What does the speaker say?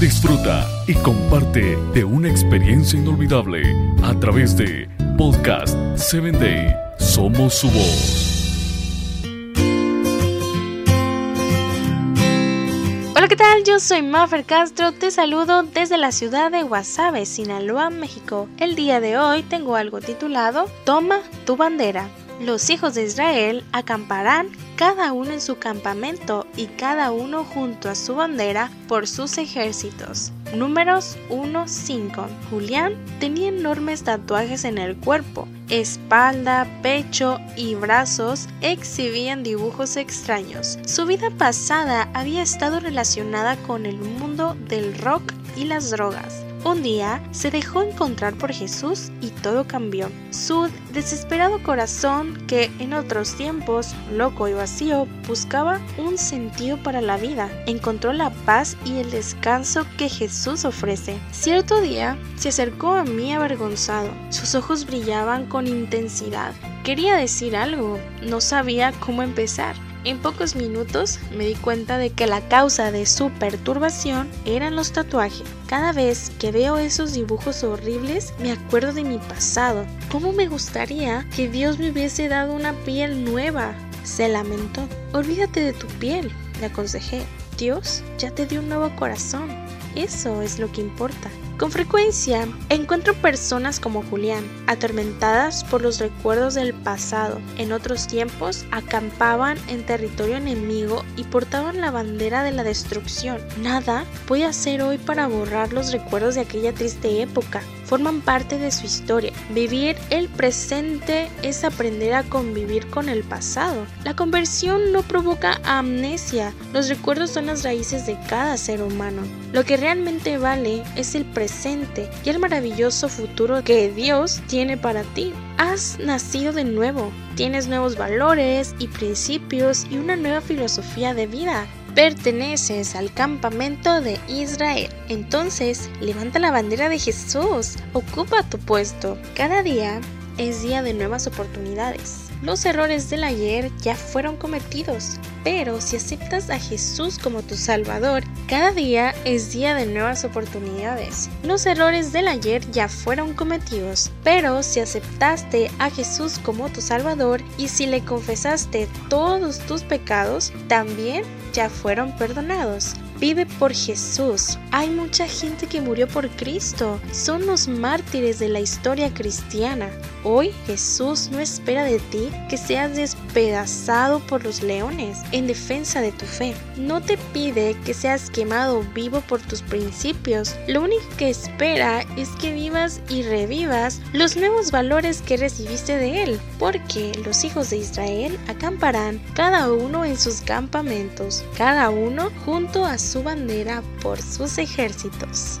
disfruta y comparte de una experiencia inolvidable a través de Podcast 7 Day. Somos su voz. Hola, ¿qué tal? Yo soy Maffer Castro, te saludo desde la ciudad de Guasave, Sinaloa, México. El día de hoy tengo algo titulado Toma tu bandera. Los hijos de Israel acamparán cada uno en su campamento y cada uno junto a su bandera por sus ejércitos. Números 1-5. Julián tenía enormes tatuajes en el cuerpo, espalda, pecho y brazos exhibían dibujos extraños. Su vida pasada había estado relacionada con el mundo del rock y las drogas. Un día se dejó encontrar por Jesús y todo cambió. Su desesperado corazón, que en otros tiempos, loco y vacío, buscaba un sentido para la vida, encontró la paz y el descanso que Jesús ofrece. Cierto día se acercó a mí avergonzado. Sus ojos brillaban con intensidad. Quería decir algo, no sabía cómo empezar. En pocos minutos me di cuenta de que la causa de su perturbación eran los tatuajes. Cada vez que veo esos dibujos horribles me acuerdo de mi pasado. ¿Cómo me gustaría que Dios me hubiese dado una piel nueva? Se lamentó. Olvídate de tu piel, le aconsejé. Dios ya te dio un nuevo corazón. Eso es lo que importa. Con frecuencia encuentro personas como Julián, atormentadas por los recuerdos del pasado. En otros tiempos acampaban en territorio enemigo y portaban la bandera de la destrucción. Nada voy a hacer hoy para borrar los recuerdos de aquella triste época. Forman parte de su historia. Vivir el presente es aprender a convivir con el pasado. La conversión no provoca amnesia. Los recuerdos son las raíces de cada ser humano. Lo que realmente vale es el presente y el maravilloso futuro que Dios tiene para ti. Has nacido de nuevo, tienes nuevos valores y principios y una nueva filosofía de vida. Perteneces al campamento de Israel. Entonces, levanta la bandera de Jesús, ocupa tu puesto. Cada día es día de nuevas oportunidades. Los errores del ayer ya fueron cometidos, pero si aceptas a Jesús como tu Salvador, cada día es día de nuevas oportunidades. Los errores del ayer ya fueron cometidos, pero si aceptaste a Jesús como tu Salvador y si le confesaste todos tus pecados, también ya fueron perdonados. Vive por Jesús. Hay mucha gente que murió por Cristo. Son los mártires de la historia cristiana. Hoy Jesús no espera de ti que seas despedazado por los leones en defensa de tu fe. No te pide que seas quemado vivo por tus principios. Lo único que espera es que vivas y revivas los nuevos valores que recibiste de Él. Porque los hijos de Israel acamparán cada uno en sus campamentos, cada uno junto a su bandera por sus ejércitos.